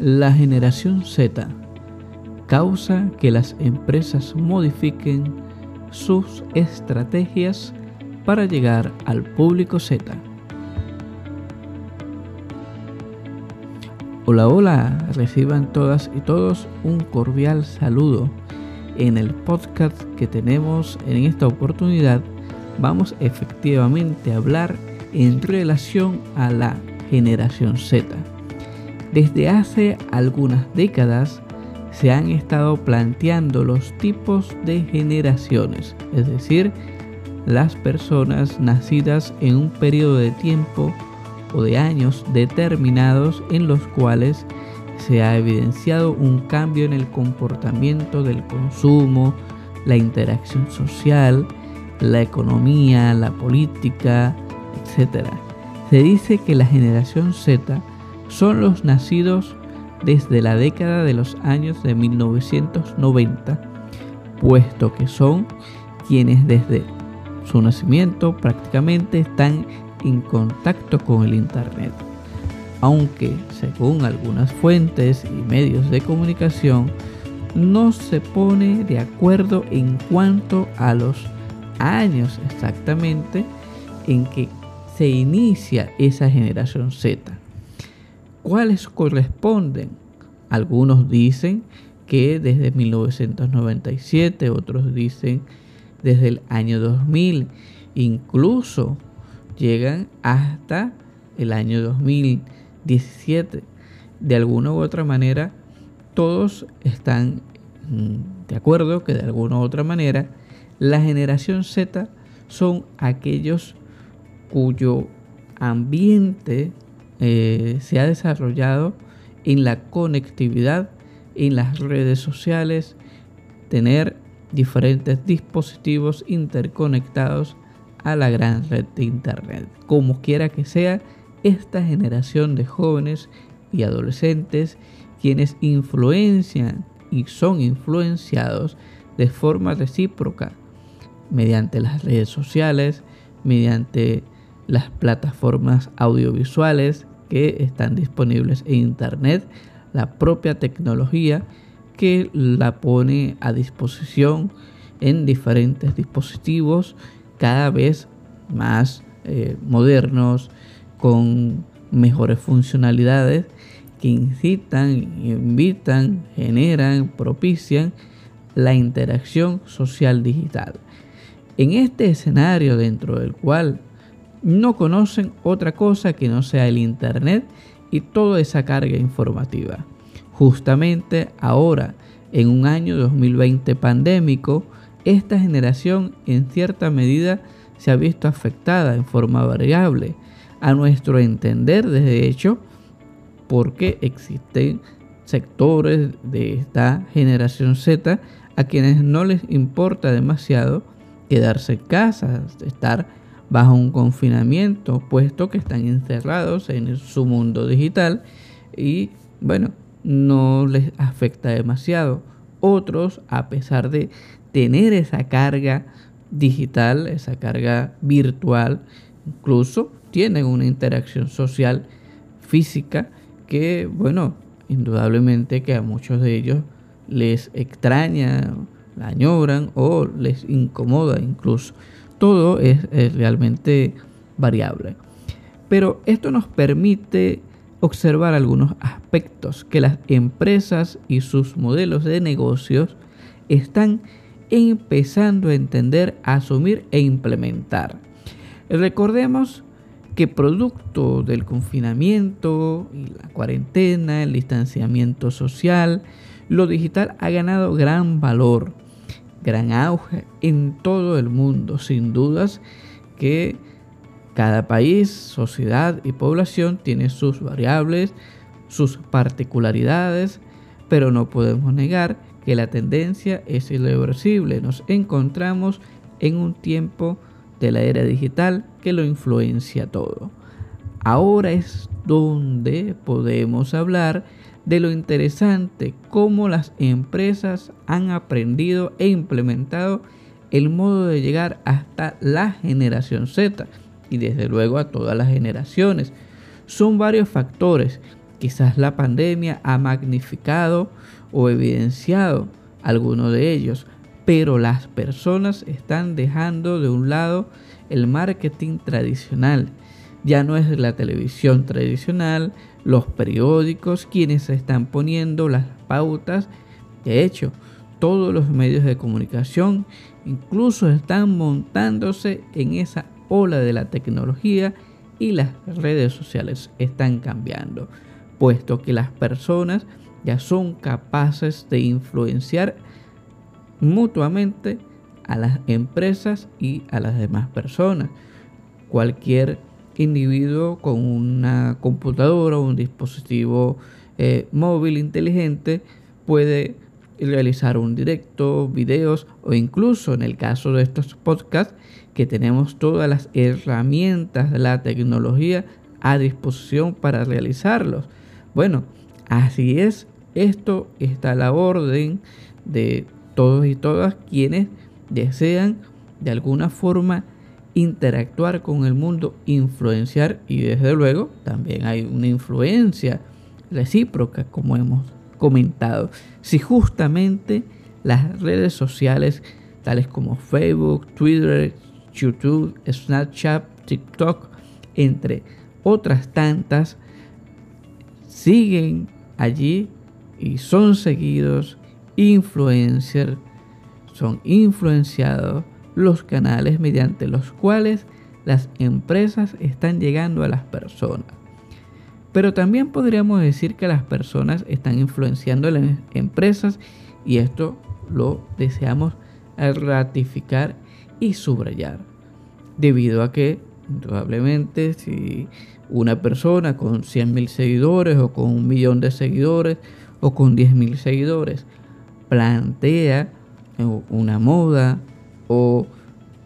La generación Z causa que las empresas modifiquen sus estrategias para llegar al público Z. Hola, hola, reciban todas y todos un cordial saludo. En el podcast que tenemos en esta oportunidad vamos efectivamente a hablar en relación a la generación Z. Desde hace algunas décadas se han estado planteando los tipos de generaciones, es decir, las personas nacidas en un periodo de tiempo o de años determinados en los cuales se ha evidenciado un cambio en el comportamiento del consumo, la interacción social, la economía, la política, etc. Se dice que la generación Z son los nacidos desde la década de los años de 1990, puesto que son quienes desde su nacimiento prácticamente están en contacto con el Internet. Aunque, según algunas fuentes y medios de comunicación, no se pone de acuerdo en cuanto a los años exactamente en que se inicia esa generación Z. ¿Cuáles corresponden? Algunos dicen que desde 1997, otros dicen desde el año 2000, incluso llegan hasta el año 2017. De alguna u otra manera, todos están mm, de acuerdo que de alguna u otra manera la generación Z son aquellos cuyo ambiente eh, se ha desarrollado en la conectividad, en las redes sociales, tener diferentes dispositivos interconectados a la gran red de Internet. Como quiera que sea, esta generación de jóvenes y adolescentes quienes influencian y son influenciados de forma recíproca mediante las redes sociales, mediante las plataformas audiovisuales que están disponibles en Internet, la propia tecnología que la pone a disposición en diferentes dispositivos cada vez más eh, modernos, con mejores funcionalidades que incitan, invitan, generan, propician la interacción social digital. En este escenario dentro del cual no conocen otra cosa que no sea el Internet y toda esa carga informativa. Justamente ahora, en un año 2020 pandémico, esta generación en cierta medida se ha visto afectada en forma variable, a nuestro entender de hecho, porque existen sectores de esta generación Z a quienes no les importa demasiado quedarse en casa, estar bajo un confinamiento, puesto que están encerrados en su mundo digital y bueno, no les afecta demasiado. Otros, a pesar de tener esa carga digital, esa carga virtual, incluso tienen una interacción social física que, bueno, indudablemente que a muchos de ellos les extraña, la añoran o les incomoda incluso. Todo es, realmente variable. Pero esto nos permite observar algunos aspectos que las empresas y sus modelos de negocios están empezando a entender, a asumir e implementar. Recordemos que producto del confinamiento y la cuarentena, el distanciamiento social, lo digital ha ganado gran valor, gran auge en todo el mundo. Sin dudas que Cada país, sociedad y población tiene sus variables, sus particularidades, pero no podemos negar que la tendencia es irreversible. Nos encontramos en un tiempo de la era digital que lo influencia todo. Ahora es donde podemos hablar de lo interesante cómo las empresas han aprendido e implementado el modo de llegar hasta la generación Z y desde luego a todas las generaciones. Son varios factores. Quizás la pandemia ha magnificado o evidenciado alguno de ellos, pero las personas están dejando de un lado el marketing tradicional. Ya no es la televisión tradicional, los periódicos quienes están poniendo las pautas. De hecho, todos los medios de comunicación incluso están montándose en esa ola de la tecnología y las redes sociales están cambiando, puesto que las personas ya son capaces de influenciar mutuamente a las empresas y a las demás personas. Cualquier individuo con una computadora o un dispositivo eh, móvil inteligente puede realizar un directo, videos o incluso en el caso de estos podcasts que tenemos todas las herramientas de la tecnología a disposición para realizarlos. Bueno, así es, esto está a la orden de todos y todas quienes desean de alguna forma interactuar con el mundo, influenciar y desde luego también hay una influencia recíproca como hemos comentado. Si justamente las redes sociales tales como Facebook, Twitter, YouTube, Snapchat, TikTok, entre otras tantas, siguen allí y son seguidos influencers, son influenciados los canales mediante los cuales las empresas están llegando a las personas. Pero también podríamos decir que las personas están influenciando a las empresas y esto lo deseamos ratificar y subrayar. Debido a que probablemente si una persona con 100.000 seguidores o con un millón de seguidores o con 10.000 seguidores plantea una moda o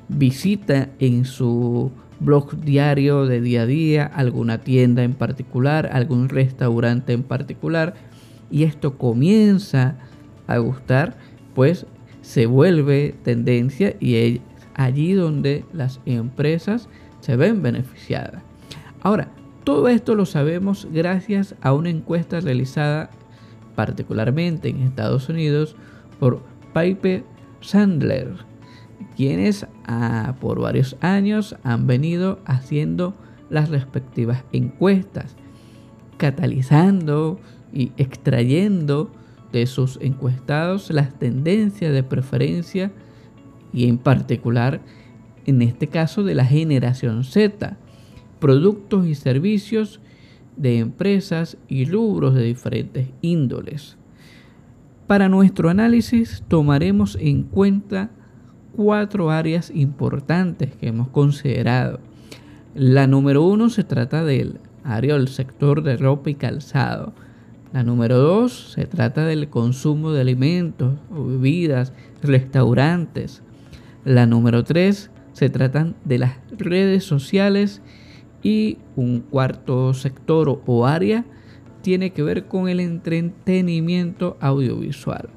visita en su blog diario de día a día alguna tienda en particular, algún restaurante en particular, y esto comienza a gustar, pues se vuelve tendencia y es allí donde las empresas se ven beneficiadas. Ahora, todo esto lo sabemos gracias a una encuesta realizada particularmente en Estados Unidos por Piper Sandler, quienes ah, por varios años han venido haciendo las respectivas encuestas, catalizando y extrayendo de sus encuestados las tendencias de preferencia y en particular en este caso de la generación Z, productos y servicios de empresas y rubros de diferentes índoles. Para nuestro análisis tomaremos en cuenta cuatro áreas importantes que hemos considerado. La número uno se trata del área del sector de ropa y calzado. La número dos se trata del consumo de alimentos o bebidas, restaurantes. La número tres se tratan de las redes sociales y un cuarto sector o área tiene que ver con el entretenimiento audiovisual.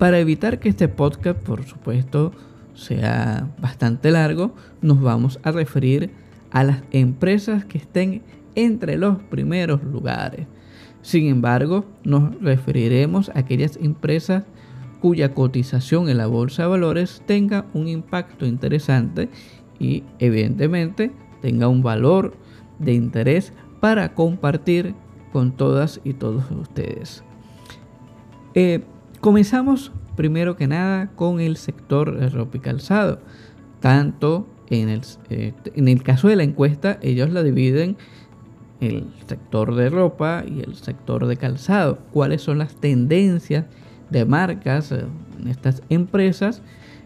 Para evitar que este podcast, por supuesto, sea bastante largo, nos vamos a referir a las empresas que estén entre los primeros lugares. Sin embargo, nos referiremos a aquellas empresas cuya cotización en la bolsa de valores tenga un impacto interesante y evidentemente tenga un valor de interés para compartir con todas y todos ustedes. Eh, comenzamos primero que nada con el sector de ropa y calzado. Tanto en el, eh, en el caso de la encuesta, ellos la dividen el sector de ropa y el sector de calzado. ¿Cuáles son las tendencias de marcas eh, en estas empresas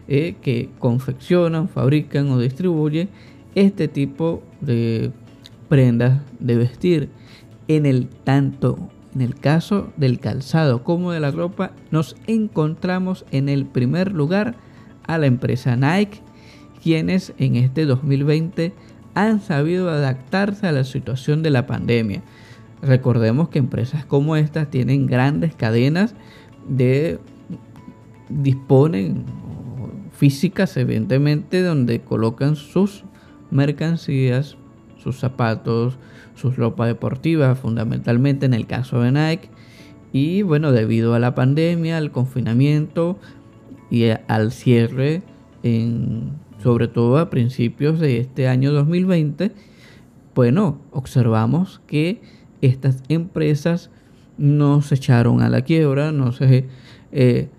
que confeccionan, fabrican o distribuyen este tipo de prendas de vestir. En el tanto, en el caso del calzado como de la ropa, nos encontramos en el primer lugar a la empresa Nike, quienes en este 2020 han sabido adaptarse a la situación de la pandemia. Recordemos que empresas como estas tienen grandes cadenas de disponen físicas evidentemente donde colocan sus mercancías, sus zapatos, sus ropa deportiva, fundamentalmente en el caso de Nike. Y bueno, debido a la pandemia, al confinamiento y al cierre, en, sobre todo a principios de este año 2020, bueno, observamos que estas empresas no se echaron a la quiebra, no se eh,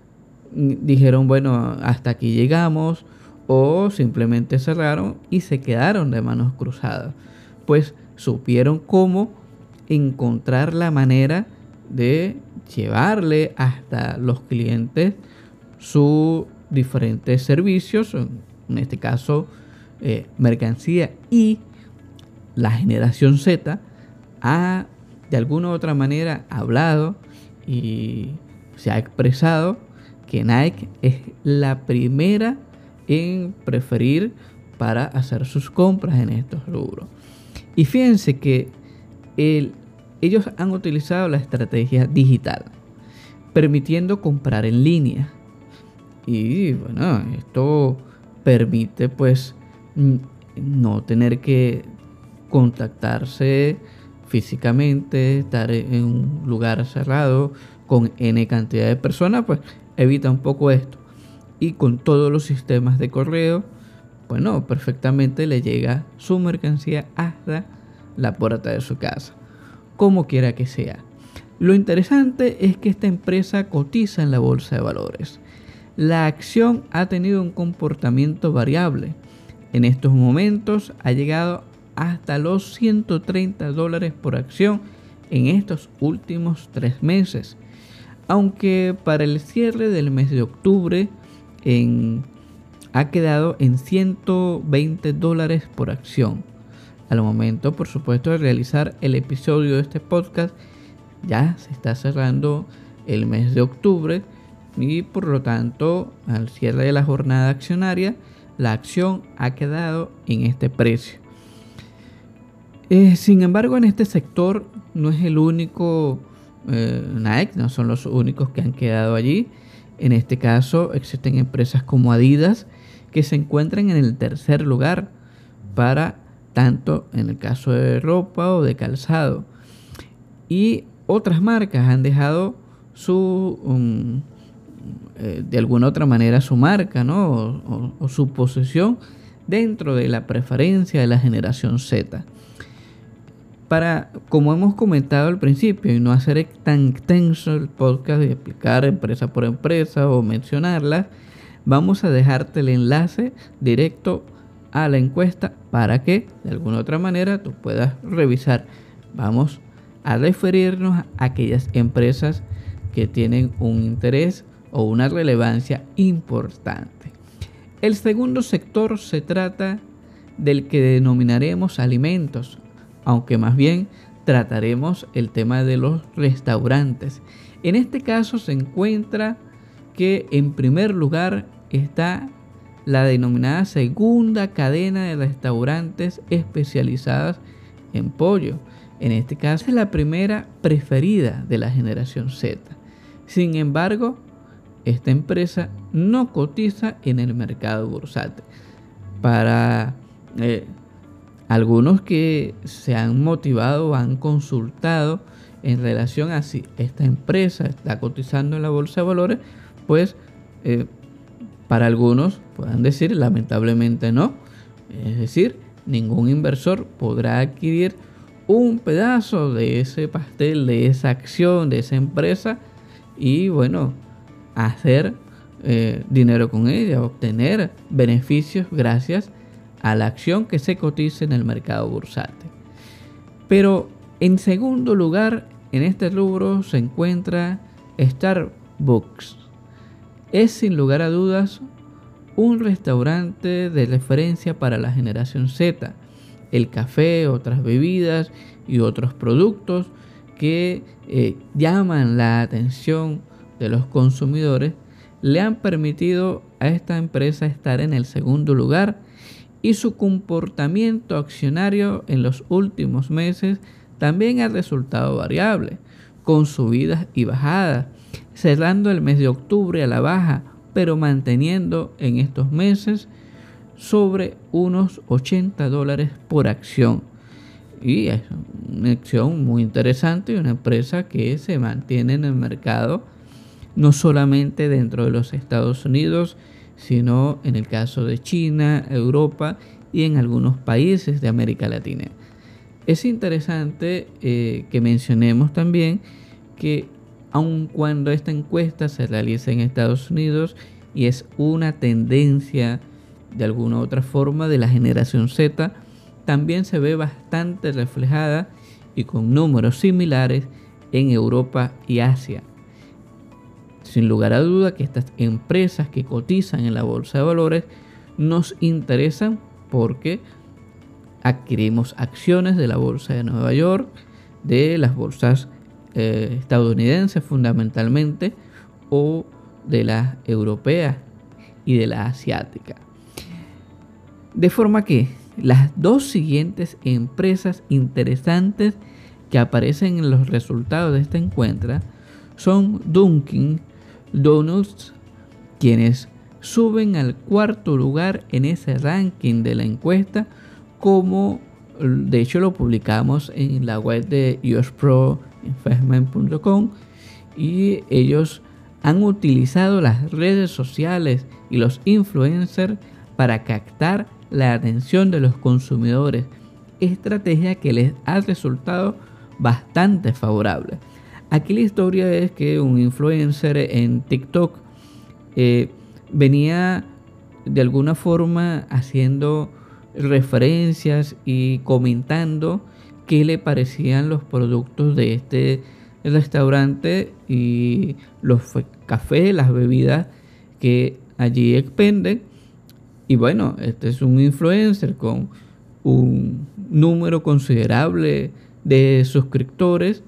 dijeron, bueno, hasta aquí llegamos, o simplemente cerraron y se quedaron de manos cruzadas. Pues supieron cómo encontrar la manera de llevarle hasta los clientes sus diferentes servicios, en este caso eh, mercancía y la generación Z ha de alguna u otra manera hablado y se ha expresado que Nike es la primera en preferir para hacer sus compras en estos rubros. Y fíjense que ellos han utilizado la estrategia digital, permitiendo comprar en línea. Y bueno, esto permite pues no tener que contactarse físicamente, estar en un lugar cerrado con N cantidad de personas, pues evita un poco esto. Y con todos los sistemas de correo, bueno, perfectamente le llega su mercancía hasta la puerta de su casa, como quiera que sea. Lo interesante es que esta empresa cotiza en la bolsa de valores. La acción ha tenido un comportamiento variable. En estos momentos ha llegado hasta los 130 dólares por acción en estos últimos tres meses. Aunque para el cierre del mes de octubre en, ha quedado en 120 dólares por acción. Al momento, por supuesto, de realizar el episodio de este podcast, ya se está cerrando el mes de octubre y por lo tanto, al cierre de la jornada accionaria, la acción ha quedado en este precio. Eh, sin embargo, en este sector no es el único eh, Nike, no son los únicos que han quedado allí. En este caso, existen empresas como Adidas que se encuentran en el tercer lugar para tanto en el caso de ropa o de calzado. Y otras marcas han dejado su, um, eh, de alguna otra manera, su marca ¿no? o su posesión dentro de la preferencia de la generación Z para, como hemos comentado al principio, y no hacer tan extenso el podcast de explicar empresa por empresa o mencionarlas, vamos a dejarte el enlace directo a la encuesta para que de alguna otra manera tú puedas revisar. Vamos a referirnos a aquellas empresas que tienen un interés o una relevancia importante. El segundo sector se trata del que denominaremos alimentos, aunque más bien trataremos el tema de los restaurantes. En este caso se encuentra que en primer lugar está la denominada segunda cadena de restaurantes especializadas en pollo. En este caso es la primera preferida de la generación Z. Sin embargo, esta empresa no cotiza en el mercado bursátil. Para eh, algunos que se han motivado, han consultado en relación a si esta empresa está cotizando en la bolsa de valores, pues eh, para algunos puedan decir lamentablemente no. Es decir, ningún inversor podrá adquirir un pedazo de ese pastel, de esa acción, de esa empresa y bueno, hacer eh, dinero con ella, obtener beneficios gracias a la acción que se cotiza en el mercado bursátil. Pero en segundo lugar, en este rubro se encuentra Starbucks. Es sin lugar a dudas un restaurante de referencia para la generación Z. El café, otras bebidas y otros productos que eh, llaman la atención de los consumidores le han permitido a esta empresa estar en el segundo lugar y su comportamiento accionario en los últimos meses también ha resultado variable, con subidas y bajadas, cerrando el mes de octubre a la baja pero manteniendo en estos meses sobre unos 80 dólares por acción. Y es una acción muy interesante y una empresa que se mantiene en el mercado no solamente dentro de los Estados Unidos, sino en el caso de China, Europa y en algunos países de América Latina. Es interesante eh, que mencionemos también que aun cuando esta encuesta se realiza en Estados Unidos y es una tendencia de alguna u otra forma de la generación Z, también se ve bastante reflejada y con números similares en Europa y Asia. Sin lugar a duda que estas empresas que cotizan en la bolsa de valores nos interesan porque adquirimos acciones de la bolsa de Nueva York, de las bolsas eh, estadounidenses fundamentalmente o de la europea y de la asiática. De forma que las dos siguientes empresas interesantes que aparecen en los resultados de esta encuesta son Dunkin Donuts, quienes suben al cuarto lugar en ese ranking de la encuesta, como de hecho lo publicamos en la web de usproinvestment.com y ellos han utilizado las redes sociales y los influencers para captar la atención de los consumidores, estrategia que les ha resultado bastante favorable. Aquí la historia es que un influencer en TikTok eh, venía de alguna forma haciendo referencias y comentando qué le parecían los productos de este restaurante y los cafés, las bebidas que allí expenden. Y bueno, este es un influencer con un número considerable de suscriptores.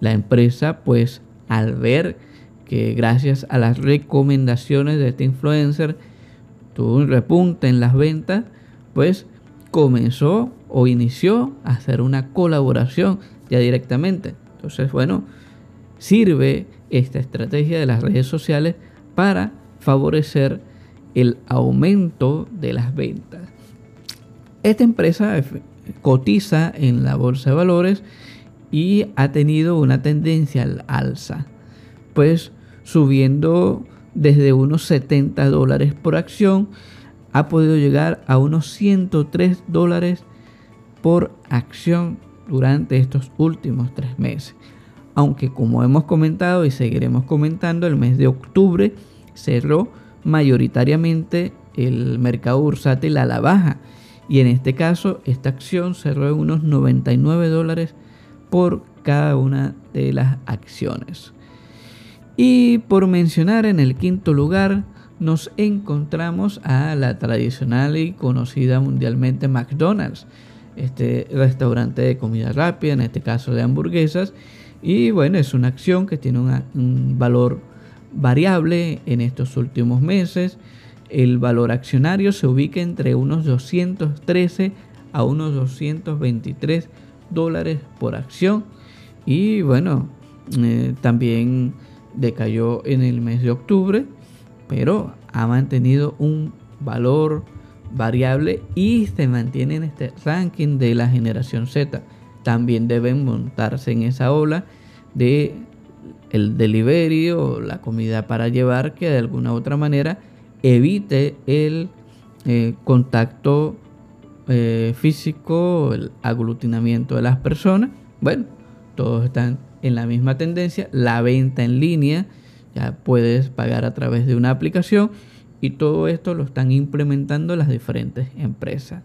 La empresa, pues, al ver que gracias a las recomendaciones de este influencer tuvo un repunte en las ventas, pues comenzó o inició a hacer una colaboración ya directamente. Entonces, bueno, sirve esta estrategia de las redes sociales para favorecer el aumento de las ventas. Esta empresa cotiza en la bolsa de valores y ha tenido una tendencia al alza, pues subiendo desde unos 70 dólares por acción, ha podido llegar a unos 103 dólares por acción durante estos últimos tres meses. Aunque como hemos comentado y seguiremos comentando, el mes de octubre cerró mayoritariamente el mercado bursátil a la baja. Y en este caso, esta acción cerró en unos 99 dólares por cada una de las acciones. Y por mencionar en el quinto lugar, nos encontramos a la tradicional y conocida mundialmente McDonald's, este restaurante de comida rápida, en este caso de hamburguesas. Y bueno, es una acción que tiene un valor variable en estos últimos meses. El valor accionario se ubica entre unos 213 a unos 223 dólares por acción. Y bueno, eh, también decayó en el mes de octubre, pero ha mantenido un valor variable y se mantiene en este ranking de la generación Z. También deben montarse en esa ola de el delivery o la comida para llevar que de alguna u otra manera evite el eh, contacto eh, físico, el aglutinamiento de las personas. Bueno, todos están en la misma tendencia. La venta en línea, ya puedes pagar a través de una aplicación y todo esto lo están implementando las diferentes empresas.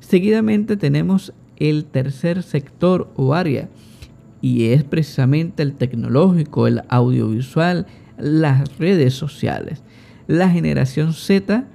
Seguidamente tenemos el tercer sector o área y es precisamente el tecnológico, el audiovisual, las redes sociales. la generación Z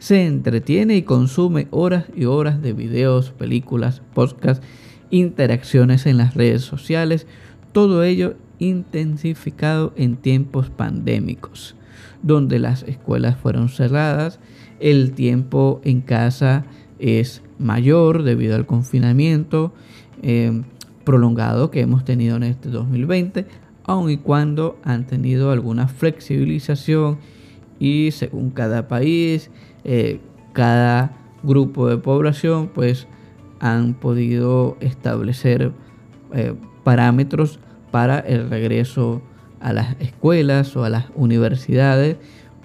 se entretiene y consume horas y horas de videos, películas, podcasts, interacciones en las redes sociales, todo ello intensificado en tiempos pandémicos, donde las escuelas fueron cerradas, el tiempo en casa es mayor debido al confinamiento eh, prolongado que hemos tenido en este 2020, aun y cuando han tenido alguna flexibilización y según cada país, eh, cada grupo de población, pues han podido establecer eh, parámetros para el regreso a las escuelas o a las universidades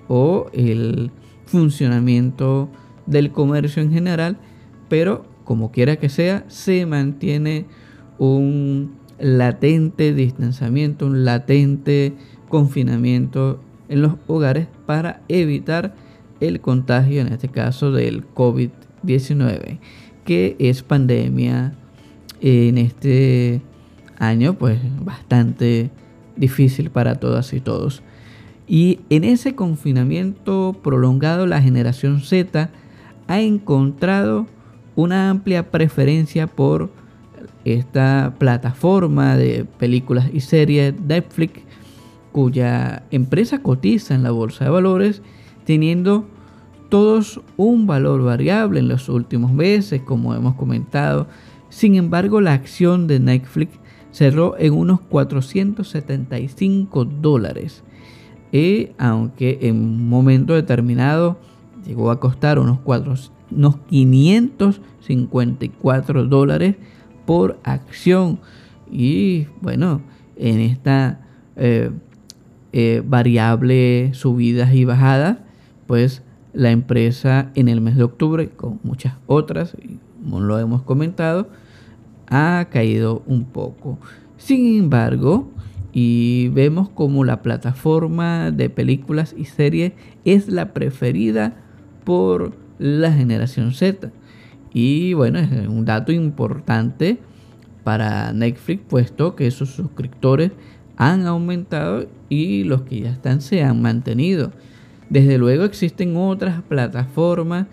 o el funcionamiento del comercio en general, pero como quiera que sea, se mantiene un latente distanciamiento, un latente confinamiento en los hogares para evitar el contagio, en este caso del COVID-19, que es pandemia en este año, pues bastante difícil para todas y todos. Y en ese confinamiento prolongado, la generación Z ha encontrado una amplia preferencia por esta plataforma de películas y series Netflix, cuya empresa cotiza en la bolsa de valores, teniendo todos un valor variable en los últimos meses, como hemos comentado. Sin embargo, la acción de Netflix cerró en unos 475 dólares. Y aunque en un momento determinado llegó a costar unos, unos 554 dólares por acción. Y bueno, en esta eh, eh, variable subidas y bajadas, pues la empresa en el mes de octubre, con muchas otras, como lo hemos comentado, ha caído un poco. Sin embargo, y vemos como la plataforma de películas y series es la preferida por la generación Z. Y bueno, es un dato importante para Netflix, puesto que sus suscriptores han aumentado y los que ya están se han mantenido. Desde luego existen otras plataformas,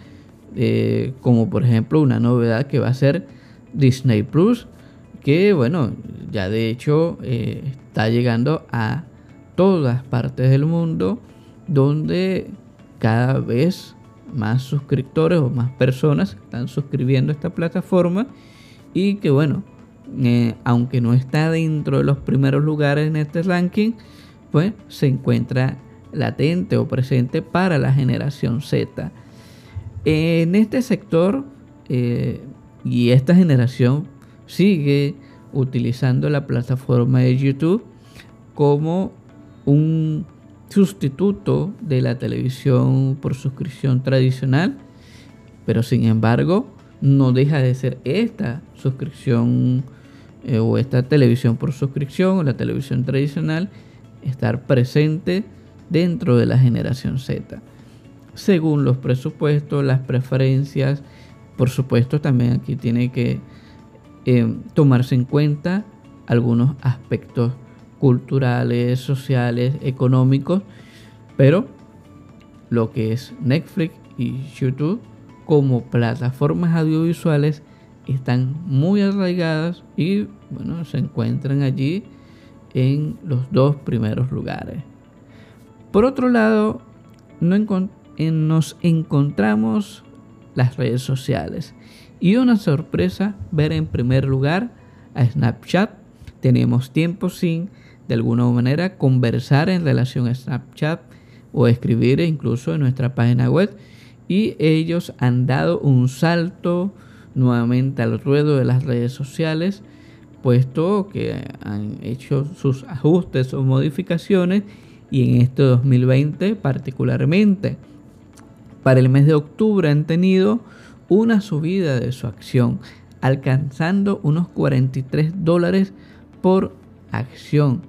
eh, como por ejemplo una novedad que va a ser Disney Plus, que bueno, ya de hecho eh, está llegando a todas partes del mundo, donde cada vez más suscriptores o más personas están suscribiendo a esta plataforma y que bueno, eh, aunque no está dentro de los primeros lugares en este ranking, pues se encuentra latente o presente para la generación Z. En este sector eh, y esta generación sigue utilizando la plataforma de YouTube como un sustituto de la televisión por suscripción tradicional, pero sin embargo no deja de ser esta suscripción eh, o esta televisión por suscripción o la televisión tradicional estar presente dentro de la generación Z. Según los presupuestos, las preferencias, por supuesto también aquí tiene que eh, tomarse en cuenta algunos aspectos culturales, sociales, económicos, pero lo que es Netflix y YouTube como plataformas audiovisuales están muy arraigadas y bueno, se encuentran allí en los dos primeros lugares. Por otro lado, nos encontramos las redes sociales y una sorpresa ver en primer lugar a Snapchat. Tenemos tiempo sin de alguna manera conversar en relación a Snapchat o escribir incluso en nuestra página web y ellos han dado un salto nuevamente al ruedo de las redes sociales puesto que han hecho sus ajustes o modificaciones y en este 2020 particularmente para el mes de octubre han tenido una subida de su acción alcanzando unos 43 dólares por acción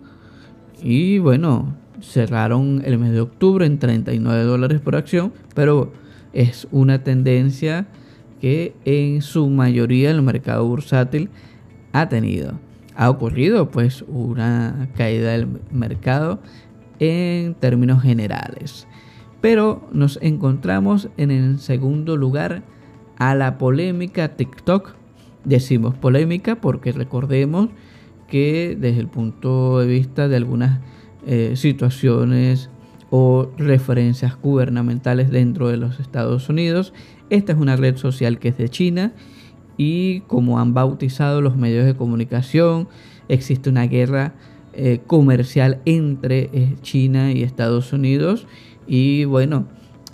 y bueno cerraron el mes de octubre en 39 dólares por acción pero es una tendencia que en su mayoría el mercado bursátil ha tenido. Ha ocurrido pues una caída del mercado en términos generales. Pero nos encontramos en el segundo lugar a la polémica TikTok. Decimos polémica porque recordemos que desde el punto de vista de algunas eh, situaciones o referencias gubernamentales dentro de los Estados Unidos, esta es una red social que es de China y como han bautizado los medios de comunicación, existe una guerra eh, comercial entre eh, China y Estados Unidos y bueno,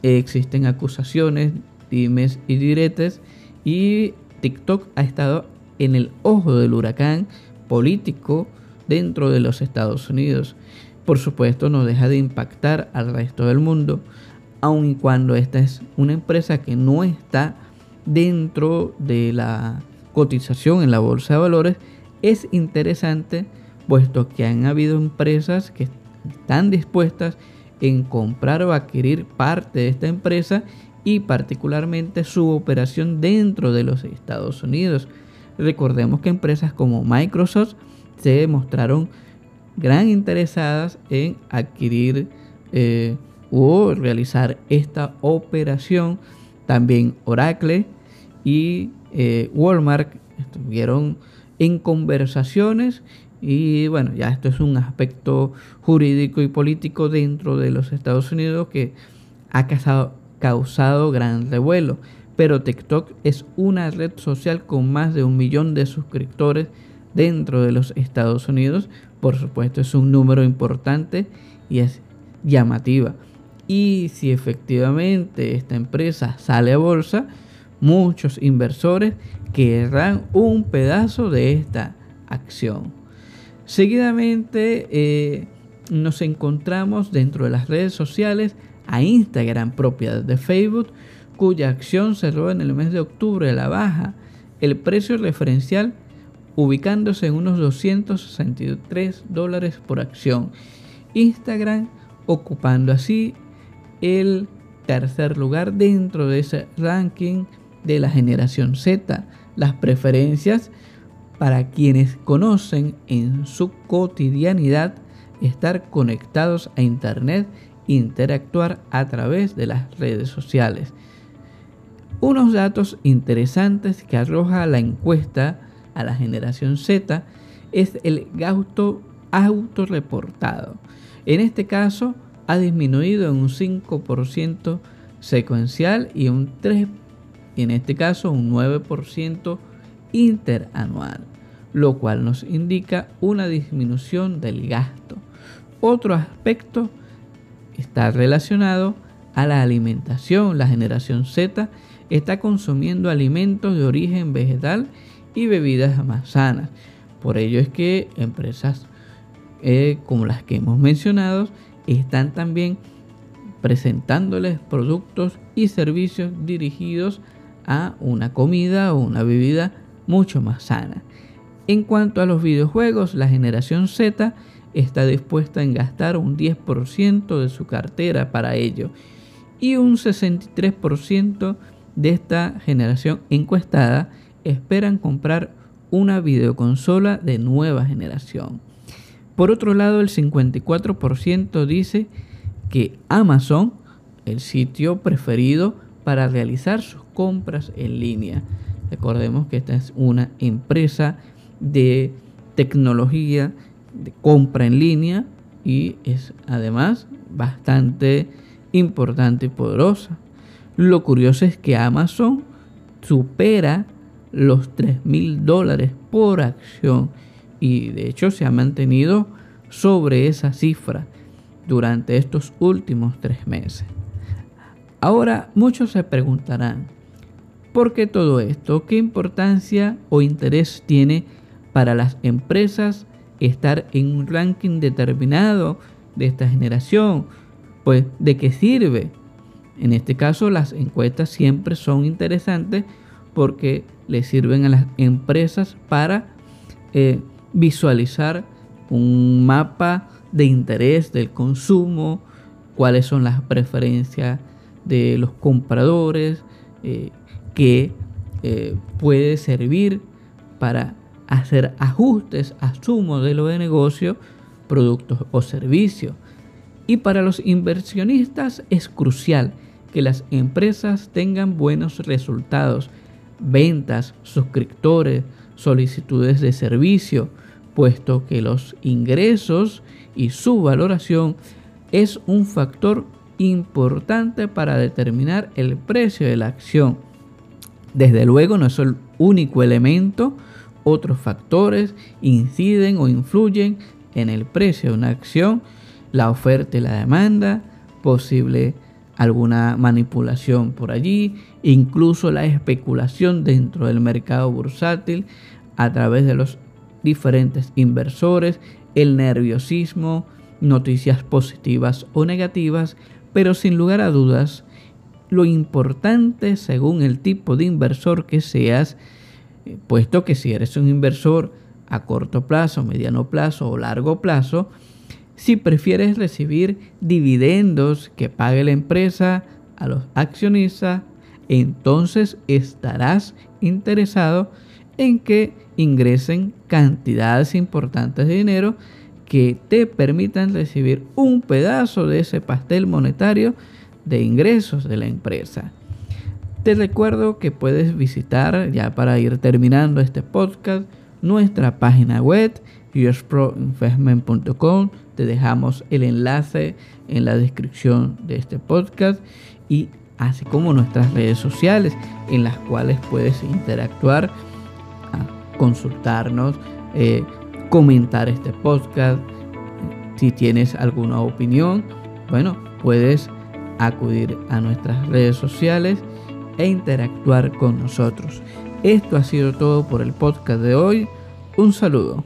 existen acusaciones, dimes y diretes y TikTok ha estado en el ojo del huracán político dentro de los Estados Unidos. Por supuesto, no deja de impactar al resto del mundo, aun cuando esta es una empresa que no está dentro de la cotización en la bolsa de valores, es interesante puesto que han habido empresas que están dispuestas en comprar o adquirir parte de esta empresa y particularmente su operación dentro de los Estados Unidos. Recordemos que empresas como Microsoft se mostraron gran interesadas en adquirir eh, o realizar esta operación. También Oracle y eh, Walmart estuvieron en conversaciones y bueno, ya esto es un aspecto jurídico y político dentro de los Estados Unidos que ha causado, causado gran revuelo. Pero TikTok es una red social con más de un millón de suscriptores dentro de los Estados Unidos. Por supuesto, es un número importante y es llamativa. Y si efectivamente esta empresa sale a bolsa, muchos inversores querrán un pedazo de esta acción. Seguidamente eh, nos encontramos dentro de las redes sociales a Instagram propiedad de Facebook, cuya acción cerró en el mes de octubre a la baja. El precio referencial ubicándose en unos 263 dólares por acción. Instagram ocupando así el tercer lugar dentro de ese ranking de la generación Z. Las preferencias para quienes conocen en su cotidianidad estar conectados a Internet e interactuar a través de las redes sociales. Unos datos interesantes que arroja la encuesta a la generación Z es el gasto autorreportado. En este caso ha disminuido en un 5% secuencial y un 3 en este caso un 9% interanual, lo cual nos indica una disminución del gasto. Otro aspecto está relacionado a la alimentación. La generación Z está consumiendo alimentos de origen vegetal y bebidas más sanas. Por ello es que empresas eh, como las que hemos mencionado están también presentándoles productos y servicios dirigidos a una comida o una bebida mucho más sana. En cuanto a los videojuegos, la generación Z está dispuesta en gastar un 10% de su cartera para ello y un 63% de esta generación encuestada esperan comprar una videoconsola de nueva generación. Por otro lado, el 54% dice que Amazon, el sitio preferido para realizar sus compras en línea. Recordemos que esta es una empresa de tecnología de compra en línea y es además bastante importante y poderosa. Lo curioso es que Amazon supera los 3 mil dólares por acción y de hecho se ha mantenido sobre esa cifra durante estos últimos tres meses. Ahora muchos se preguntarán, ¿por qué todo esto? ¿Qué importancia o interés tiene para las empresas estar en un ranking determinado de esta generación? Pues, ¿de qué sirve? En este caso, las encuestas siempre son interesantes porque le sirven a las empresas para eh, visualizar un mapa de interés del consumo, cuáles son las preferencias de los compradores, eh, que eh, puede servir para hacer ajustes a su modelo de negocio, productos o servicios. Y para los inversionistas es crucial que las empresas tengan buenos resultados, ventas, suscriptores, solicitudes de servicio, puesto que los ingresos y su valoración es un factor importante para determinar el precio de la acción. Desde luego no es el único elemento, otros factores inciden o influyen en el precio de una acción, la oferta y la demanda, posible alguna manipulación por allí, incluso la especulación dentro del mercado bursátil a través de los diferentes inversores, el nerviosismo, noticias positivas o negativas, pero sin lugar a dudas, lo importante según el tipo de inversor que seas, eh, puesto que si eres un inversor a corto plazo, mediano plazo o largo plazo, si prefieres recibir dividendos que pague la empresa a los accionistas, entonces estarás interesado en que ingresen cantidades importantes de dinero que te permitan recibir un pedazo de ese pastel monetario de ingresos de la empresa. Te recuerdo que puedes visitar, ya para ir terminando este podcast, nuestra página web, usproinvestment.com. Te dejamos el enlace en la descripción de este podcast y así como nuestras redes sociales en las cuales puedes interactuar consultarnos, eh, comentar este podcast. Si tienes alguna opinión, bueno, puedes acudir a nuestras redes sociales e interactuar con nosotros. Esto ha sido todo por el podcast de hoy. Un saludo.